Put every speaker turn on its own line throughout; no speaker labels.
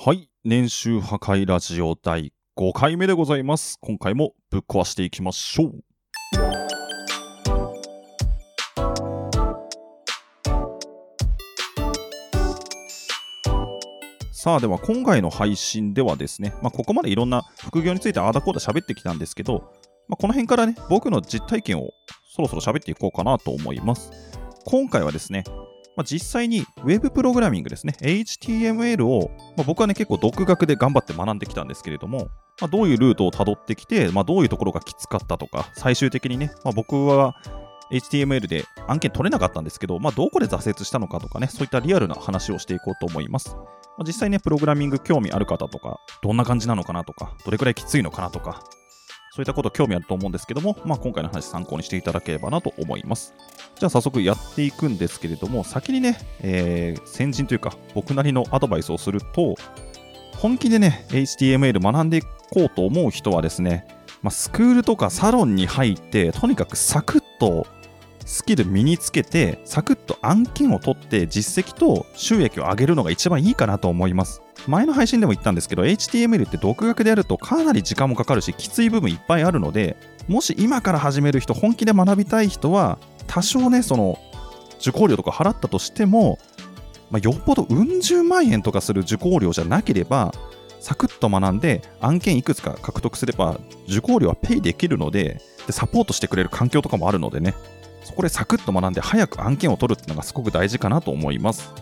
はい。年収破壊ラジオ第5回目でございます。今回もぶっ壊していきましょう。さあでは今回の配信ではですね、まあ、ここまでいろんな副業についてああだこうだ喋ってきたんですけど、まあ、この辺からね僕の実体験をそろそろ喋っていこうかなと思います今回はですね、まあ、実際に Web プログラミングですね HTML を、まあ、僕はね結構独学で頑張って学んできたんですけれども、まあ、どういうルートをたどってきて、まあ、どういうところがきつかったとか最終的にね、まあ、僕は HTML で案件取れなかったんですけど、まあ、どこで挫折したのかとかね、そういったリアルな話をしていこうと思います。まあ、実際ね、プログラミング興味ある方とか、どんな感じなのかなとか、どれくらいきついのかなとか、そういったこと興味あると思うんですけども、まあ、今回の話参考にしていただければなと思います。じゃあ早速やっていくんですけれども、先にね、えー先人というか、僕なりのアドバイスをすると、本気でね、HTML 学んでいこうと思う人はですね、まあ、スクールとかサロンに入って、とにかくサクッとスキル身につけて、サクッと案件を取って実績と収益を上げるのが一番いいかなと思います。前の配信でも言ったんですけど、HTML って独学でやるとかなり時間もかかるし、きつい部分いっぱいあるので、もし今から始める人、本気で学びたい人は、多少ね、その、受講料とか払ったとしても、まあ、よっぽどうん十万円とかする受講料じゃなければ、サクッと学んで案件いくつか獲得すれば受講料はペイできるのででサポートしてくれる環境とかもあるのでねそこでサクッと学んで早く案件を取るっていうのがすごく大事かなと思います。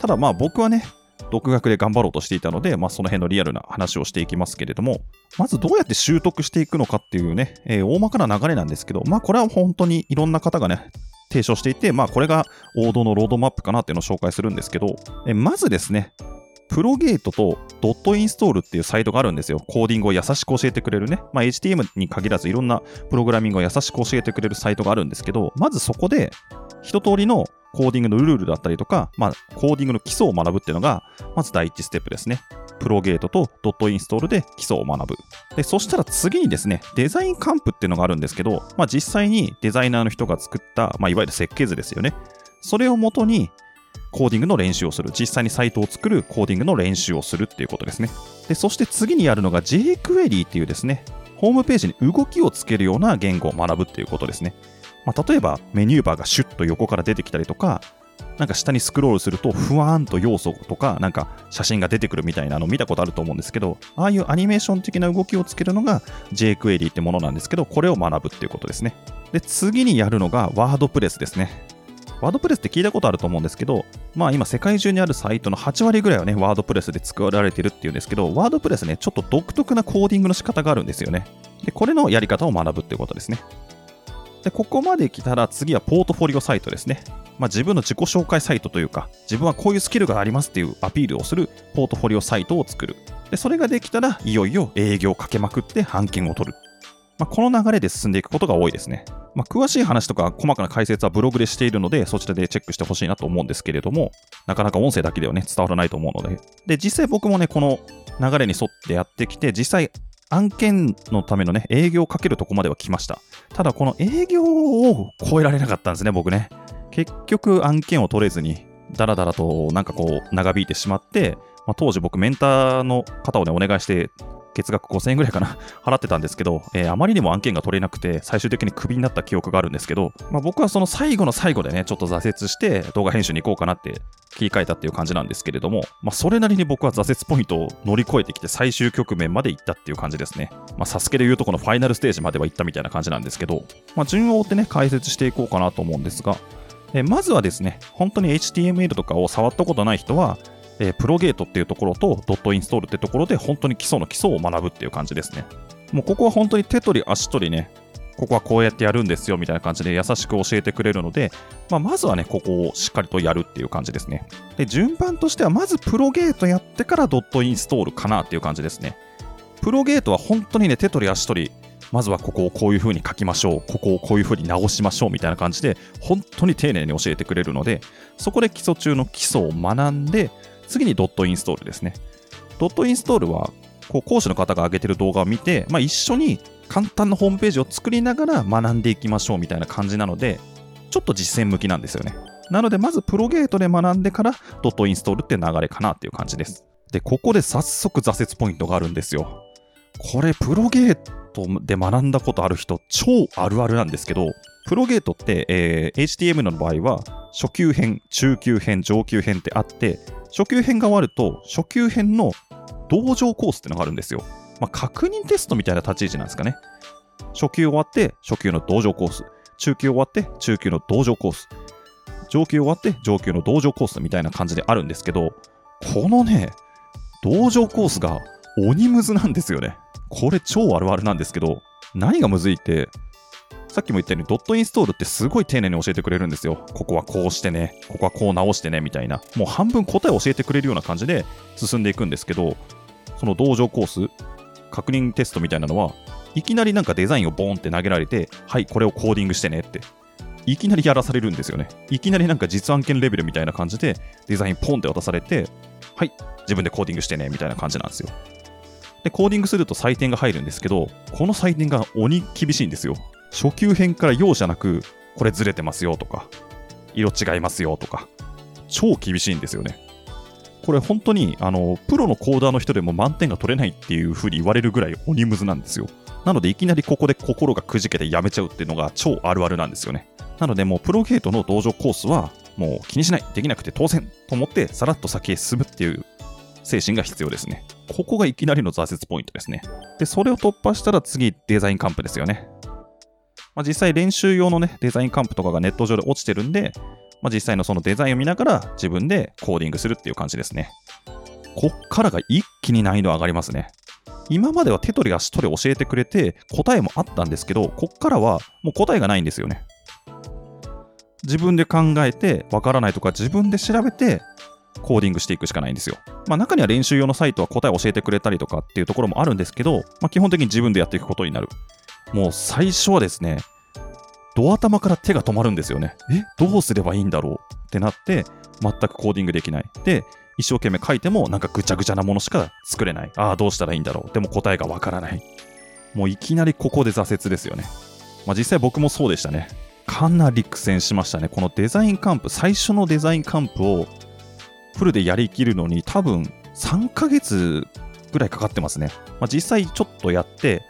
ただまあ僕はね独学で頑張ろうとしていたので、まあ、その辺のリアルな話をしていきますけれどもまずどうやって習得していくのかっていうね、えー大まかな流れなんですけどまあこれは本当にいろんな方がね提唱していて、まあこれが王道のロードマップかなっていうのを紹介するんですけど、えまずですね、プロゲートとドットインストールっていうサイトがあるんですよ。コーディングを優しく教えてくれるね。まあ、HTML に限らずいろんなプログラミングを優しく教えてくれるサイトがあるんですけど、まずそこで一通りのコーディングのルールだったりとか、まあ、コーディングの基礎を学ぶっていうのが、まず第一ステップですね。プロゲートとドットインストールで基礎を学ぶ。で、そしたら次にですね、デザインカンプっていうのがあるんですけど、まあ、実際にデザイナーの人が作った、まあ、いわゆる設計図ですよね。それをもとにコーディングの練習をする。実際にサイトを作るコーディングの練習をするっていうことですね。で、そして次にやるのが jQuery っていうですね、ホームページに動きをつけるような言語を学ぶっていうことですね。まあ、例えばメニューバーがシュッと横から出てきたりとか、なんか下にスクロールするとふわーんと要素とかなんか写真が出てくるみたいなの見たことあると思うんですけどああいうアニメーション的な動きをつけるのが jQuery ってものなんですけどこれを学ぶっていうことですねで次にやるのがワードプレスですねワードプレスって聞いたことあると思うんですけど、まあ今世界中にあるサイトの8割ぐらいはね、ワードプレスで作られてるっていうんですけど、ワードプレスね、ちょっと独特なコーディングの仕方があるんですよね。で、これのやり方を学ぶっていうことですね。で、ここまで来たら次はポートフォリオサイトですね。まあ自分の自己紹介サイトというか、自分はこういうスキルがありますっていうアピールをするポートフォリオサイトを作る。で、それができたら、いよいよ営業をかけまくって案件を取る。まあ、この流れで進んでいくことが多いですね。まあ、詳しい話とか細かな解説はブログでしているので、そちらでチェックしてほしいなと思うんですけれども、なかなか音声だけではね、伝わらないと思うので。で、実際僕もね、この流れに沿ってやってきて、実際案件のためのね、営業をかけるとこまでは来ました。ただ、この営業を超えられなかったんですね、僕ね。結局案件を取れずに、だらだらとなんかこう長引いてしまって、まあ、当時僕メンターの方をね、お願いして、月額5000円ぐらいかな 払ってたんですけど、えーあまりにも案件が取れなくて、最終的にクビになった記憶があるんですけど、まあ、僕はその最後の最後でね、ちょっと挫折して動画編集に行こうかなって切り替えたっていう感じなんですけれども、まあ、それなりに僕は挫折ポイントを乗り越えてきて最終局面まで行ったっていう感じですね。まあ、サスケで言うとこのファイナルステージまでは行ったみたいな感じなんですけど、まあ、順を追ってね、解説していこうかなと思うんですが、えまずはですね、本当に HTML とかを触ったことない人は、えープロゲートっていうところとドットインストールってところで本当に基礎の基礎を学ぶっていう感じですね。もうここは本当に手取り足取りね、ここはこうやってやるんですよみたいな感じで優しく教えてくれるので、まあ、まずはね、ここをしっかりとやるっていう感じですね。で、順番としてはまずプロゲートやってからドットインストールかなっていう感じですね。プロゲートは本当にね、手取り足取り、まずはここをこういう風に書きましょう、ここをこういう風に直しましょうみたいな感じで、本当に丁寧に教えてくれるので、そこで基礎中の基礎を学んで、次にドットインストールですね。ドットインストールは、こう講師の方が上げてる動画を見て、まあ、一緒に簡単なホームページを作りながら学んでいきましょうみたいな感じなので、ちょっと実践向きなんですよね。なので、まずプロゲートで学んでからドットインストールって流れかなっていう感じです。で、ここで早速挫折ポイントがあるんですよ。これ、プロゲートで学んだことある人、超あるあるなんですけど、プロゲートって、えー、HTML の場合は、初級編、中級編、上級編ってあって、初級編が終わると、初級編の同情コースってのがあるんですよ。まあ、確認テストみたいな立ち位置なんですかね。初級終わって、初級の同情コース。中級終わって、中級の同情コース。上級終わって、上級の同情コースみたいな感じであるんですけど、このね、同情コースが鬼ムズなんですよね。これ超あるあるなんですけど、何がむずいって、さっきも言ったようにドットインストールってすごい丁寧に教えてくれるんですよ。ここはこうしてね、ここはこう直してね、みたいな。もう半分答えを教えてくれるような感じで進んでいくんですけど、その同情コース、確認テストみたいなのは、いきなりなんかデザインをボーンって投げられて、はい、これをコーディングしてねって。いきなりやらされるんですよね。いきなりなんか実案件レベルみたいな感じでデザインポンって渡されて、はい、自分でコーディングしてねみたいな感じなんですよ。で、コーディングすると採点が入るんですけど、この採点が鬼厳しいんですよ。初級編から容赦なく、これずれてますよとか、色違いますよとか、超厳しいんですよね。これ本当に、あの、プロのコーダーの人でも満点が取れないっていう風に言われるぐらい鬼ムズなんですよ。なので、いきなりここで心がくじけてやめちゃうっていうのが超あるあるなんですよね。なので、もうプロゲートの道場コースは、もう気にしない、できなくて当然と思って、さらっと先へ進むっていう精神が必要ですね。ここがいきなりの挫折ポイントですね。で、それを突破したら次、デザインカンプですよね。まあ、実際練習用のね、デザインカンプとかがネット上で落ちてるんで、まあ、実際のそのデザインを見ながら自分でコーディングするっていう感じですね。こっからが一気に難易度上がりますね。今までは手取り足取り教えてくれて答えもあったんですけど、こっからはもう答えがないんですよね。自分で考えて、わからないとか自分で調べて、コーディングしていくしかないんですよ。まあ、中には練習用のサイトは答えを教えてくれたりとかっていうところもあるんですけど、まあ、基本的に自分でやっていくことになる。もう最初はですね、ドア頭から手が止まるんですよね。え？どうすればいいんだろうってなって、全くコーディングできない。で、一生懸命書いてもなんかぐちゃぐちゃなものしか作れない。ああ、どうしたらいいんだろう。でも答えがわからない。もういきなりここで挫折ですよね。まあ実際僕もそうでしたね。かなり苦戦しましたね。このデザインカンプ、最初のデザインカンプをフルでやりきるのに多分3ヶ月ぐらいかかってますね。まあ、実際ちょっとやって、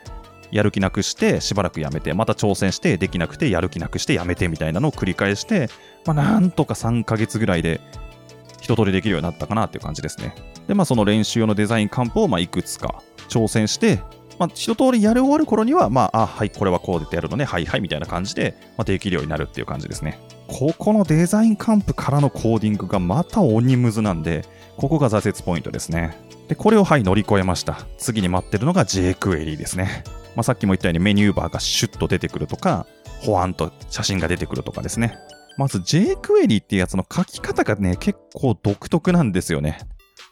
やる気なくしてしばらくやめて、また挑戦してできなくてやる気なくしてやめてみたいなのを繰り返して、まあ、なんとか3ヶ月ぐらいで一通りできるようになったかなっていう感じですね。で、まあその練習用のデザインカンプをまあいくつか挑戦して、まあ、一通りやり終わる頃には、まあ、あ、はい、これはこうでやるのね、はいはいみたいな感じで、まあ、できるようになるっていう感じですね。ここのデザインカンプからのコーディングがまた鬼ムズなんで、ここが挫折ポイントですね。で、これをはい、乗り越えました。次に待ってるのが jQuery ですね。まあ、さっきも言ったようにメニューバーがシュッと出てくるとか、ほわんと写真が出てくるとかですね。まず jQuery っていうやつの書き方がね、結構独特なんですよね。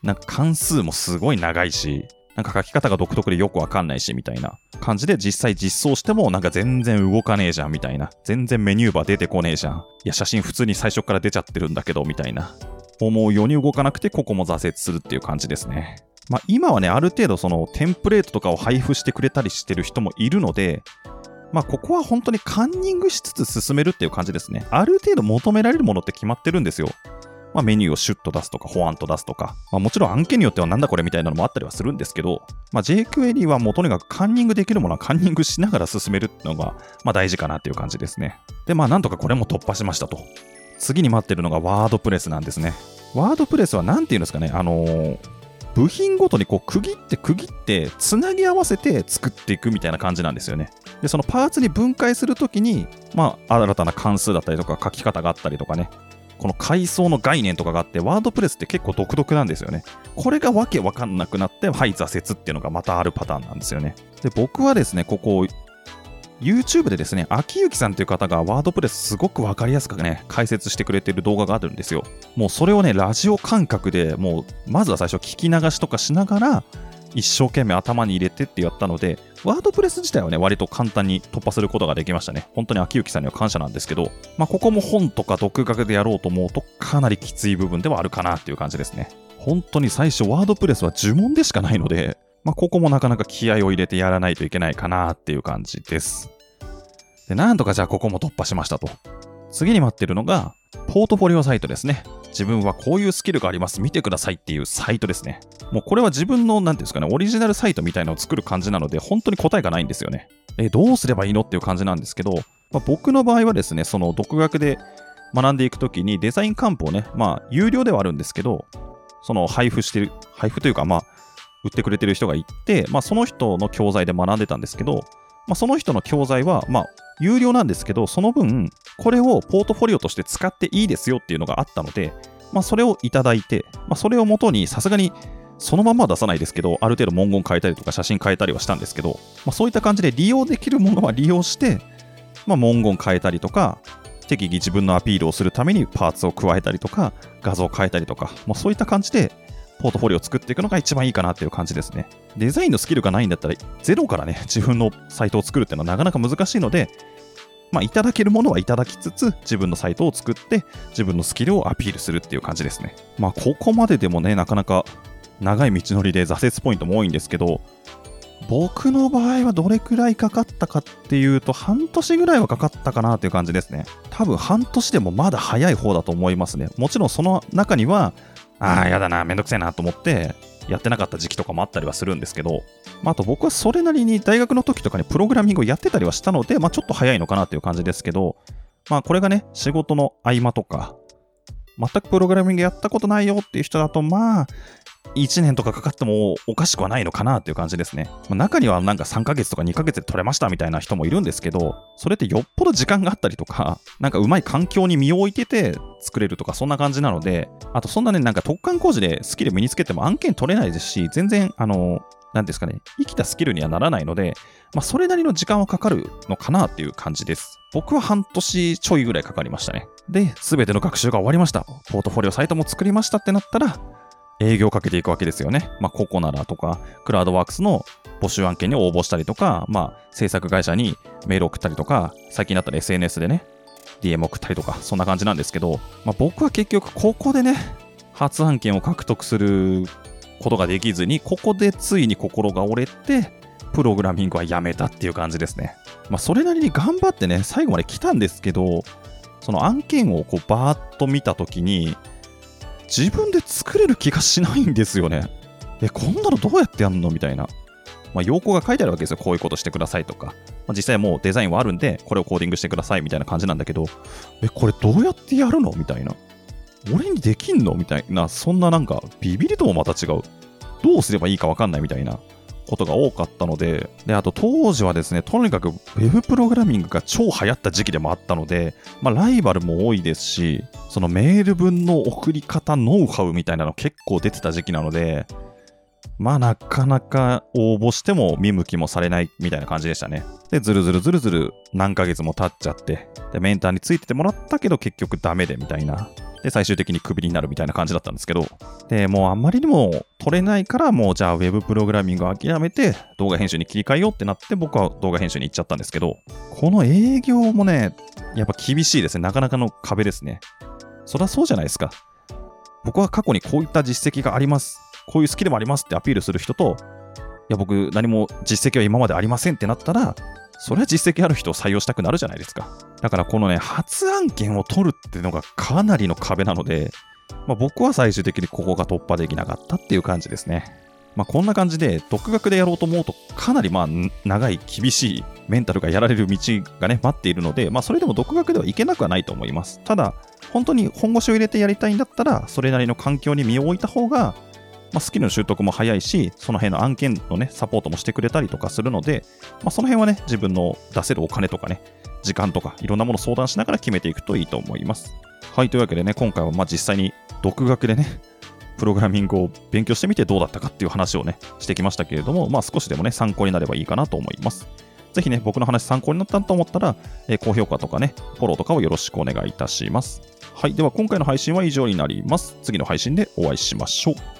なんか関数もすごい長いし、なんか書き方が独特でよくわかんないしみたいな感じで実際実装してもなんか全然動かねえじゃんみたいな。全然メニューバー出てこねえじゃん。いや、写真普通に最初から出ちゃってるんだけどみたいな。思うように動かなくてここも挫折するっていう感じですね。まあ、今はね、ある程度そのテンプレートとかを配布してくれたりしてる人もいるので、まあ、ここは本当にカンニングしつつ進めるっていう感じですね。ある程度求められるものって決まってるんですよ。まあ、メニューをシュッと出すとか、ホワンと出すとか、まあ、もちろん案件によってはなんだこれみたいなのもあったりはするんですけど、まあ、JQuery はもうとにかくカンニングできるものはカンニングしながら進めるっていうのが、まあ、大事かなっていう感じですね。で、まあ、なんとかこれも突破しましたと。次に待ってるのがワードプレスなんですね。ワードプレスは何て言うんですかね、あのー、部品ごとにこう区切って区切ってつなぎ合わせて作っていくみたいな感じなんですよね。で、そのパーツに分解するときに、まあ、新たな関数だったりとか書き方があったりとかね、この階層の概念とかがあって、ワードプレスって結構独特なんですよね。これがわけわかんなくなって、はい、挫折っていうのがまたあるパターンなんですよね。で、僕はですね、ここ、YouTube でですね、秋幸さんという方がワードプレスすごくわかりやすくね、解説してくれてる動画があるんですよ。もうそれをね、ラジオ感覚でもう、まずは最初聞き流しとかしながら、一生懸命頭に入れてってやったので、ワードプレス自体はね、割と簡単に突破することができましたね。本当に秋幸さんには感謝なんですけど、まあ、ここも本とか独学でやろうと思うと、かなりきつい部分ではあるかなっていう感じですね。本当に最初、ワードプレスは呪文でしかないので、まあ、ここもなかなか気合を入れてやらないといけないかなっていう感じです。で、なんとかじゃあここも突破しましたと。次に待ってるのが、ポートフォリオサイトですね。自分はこういうスキルがあります、見てくださいっていうサイトですね。もうこれは自分の、なんていうんですかね、オリジナルサイトみたいなのを作る感じなので、本当に答えがないんですよね。え、どうすればいいのっていう感じなんですけど、まあ、僕の場合はですね、その独学で学んでいくときにデザインカンプをね、まあ、有料ではあるんですけど、その配布してる、配布というか、まあ、売ってくれてる人がいて、まあ、その人の教材で学んでたんですけど、まあ、その人の教材は、まあ、有料なんですけど、その分、これをポートフォリオとして使っていいですよっていうのがあったので、まあ、それをいただいて、まあ、それをもとに、さすがにそのままは出さないですけど、ある程度文言変えたりとか写真変えたりはしたんですけど、まあ、そういった感じで利用できるものは 利用して、まあ、文言変えたりとか、適宜自分のアピールをするためにパーツを加えたりとか、画像を変えたりとか、もうそういった感じで、ポートフォリオを作っていくのが一番いいかなっていう感じですね。デザインのスキルがないんだったら、ゼロからね、自分のサイトを作るっていうのはなかなか難しいので、まあ、いただけるものはいただきつつ、自分のサイトを作って、自分のスキルをアピールするっていう感じですね。まあ、ここまででもね、なかなか長い道のりで挫折ポイントも多いんですけど、僕の場合はどれくらいかかったかっていうと、半年ぐらいはかかったかなという感じですね。多分半年でもまだ早い方だと思いますね。もちろんその中には、ああ、やだな、めんどくせえなと思って、やってなかった時期とかもあったりはするんですけど、まあ、あと僕はそれなりに大学の時とかにプログラミングをやってたりはしたので、まあ、ちょっと早いのかなという感じですけど、まあ、これがね、仕事の合間とか、全くプログラミングやったことないよっていう人だと、まあ、1年とかかかってもおかしくはないのかなっていう感じですね。中にはなんか3ヶ月とか2ヶ月で取れましたみたいな人もいるんですけど、それってよっぽど時間があったりとか、なんかうまい環境に身を置いてて作れるとかそんな感じなので、あとそんなね、なんか特貫工事でスキル身につけても案件取れないですし、全然、あの、なんですかね、生きたスキルにはならないので、まあ、それなりの時間はかかるのかなっていう感じです。僕は半年ちょいぐらいかかりましたね。で、すべての学習が終わりました。ポートフォリオサイトも作りましたってなったら、営業をかけていくわけですよね。まあ、ココナラとか、クラウドワークスの募集案件に応募したりとか、まあ、制作会社にメール送ったりとか、最近だったら SNS でね、DM 送ったりとか、そんな感じなんですけど、まあ、僕は結局ここでね、初案件を獲得することができずに、ここでついに心が折れて、プログラミングはやめたっていう感じですね。まあ、それなりに頑張ってね、最後まで来たんですけど、その案件をこうバーッと見たときに、自分で作れる気がしないんですよね。え、こんなのどうやってやんのみたいな。まあ、要項が書いてあるわけですよ。こういうことしてくださいとか。まあ、実際もうデザインはあるんで、これをコーディングしてくださいみたいな感じなんだけど、え、これどうやってやるの？みたいな。俺にできんの？みたいな、そんななんか、ビビりともまた違う。どうすればいいかわかんないみたいなことが多かったので、で、あと当時はですね、とにかく Web プログラミングが超流行った時期でもあったので、まあ、ライバルも多いですし、そのメール文の送り方ノウハウみたいなの結構出てた時期なので、まあなかなか応募しても見向きもされないみたいな感じでしたね。で、ずるずるずるずる何ヶ月も経っちゃって、で、メンターについててもらったけど結局ダメでみたいなで、最終的にクビになるみたいな感じだったんですけど、で、もうあんまりにも取れないから、もうじゃあ Web プログラミングを諦めて動画編集に切り替えようってなって僕は動画編集に行っちゃったんですけど、この営業もね、やっぱ厳しいですね。なかなかの壁ですね。そりゃそうじゃないですか。僕は過去にこういった実績があります。こういうスキルもありますってアピールする人と、いや、僕何も実績は今までありませんってなったら、それは実績ある人を採用したくなるじゃないですか。だからこのね、初案件を取るっていうのがかなりの壁なので、まあ、僕は最終的にここが突破できなかったっていう感じですね。まあ、こんな感じで、独学でやろうと思うと、かなりまあ長い、厳しいメンタルがやられる道がね、待っているので、まあ、それでも独学ではいけなくはないと思います。ただ、本当に本腰を入れてやりたいんだったら、それなりの環境に身を置いた方が、まあ、スキルの習得も早いし、その辺の案件のね、サポートもしてくれたりとかするので、まあ、その辺はね、自分の出せるお金とかね、時間とか、いろんなものを相談しながら決めていくといいと思います。はい、というわけでね、今回はまあ実際に独学でね、プログラミングを勉強してみてどうだったかっていう話をね、してきましたけれども、まあ少しでもね、参考になればいいかなと思います。ぜひね、僕の話参考になったと思ったら、えー、高評価とかね、フォローとかをよろしくお願いいたします。はい、では今回の配信は以上になります。次の配信でお会いしましょう。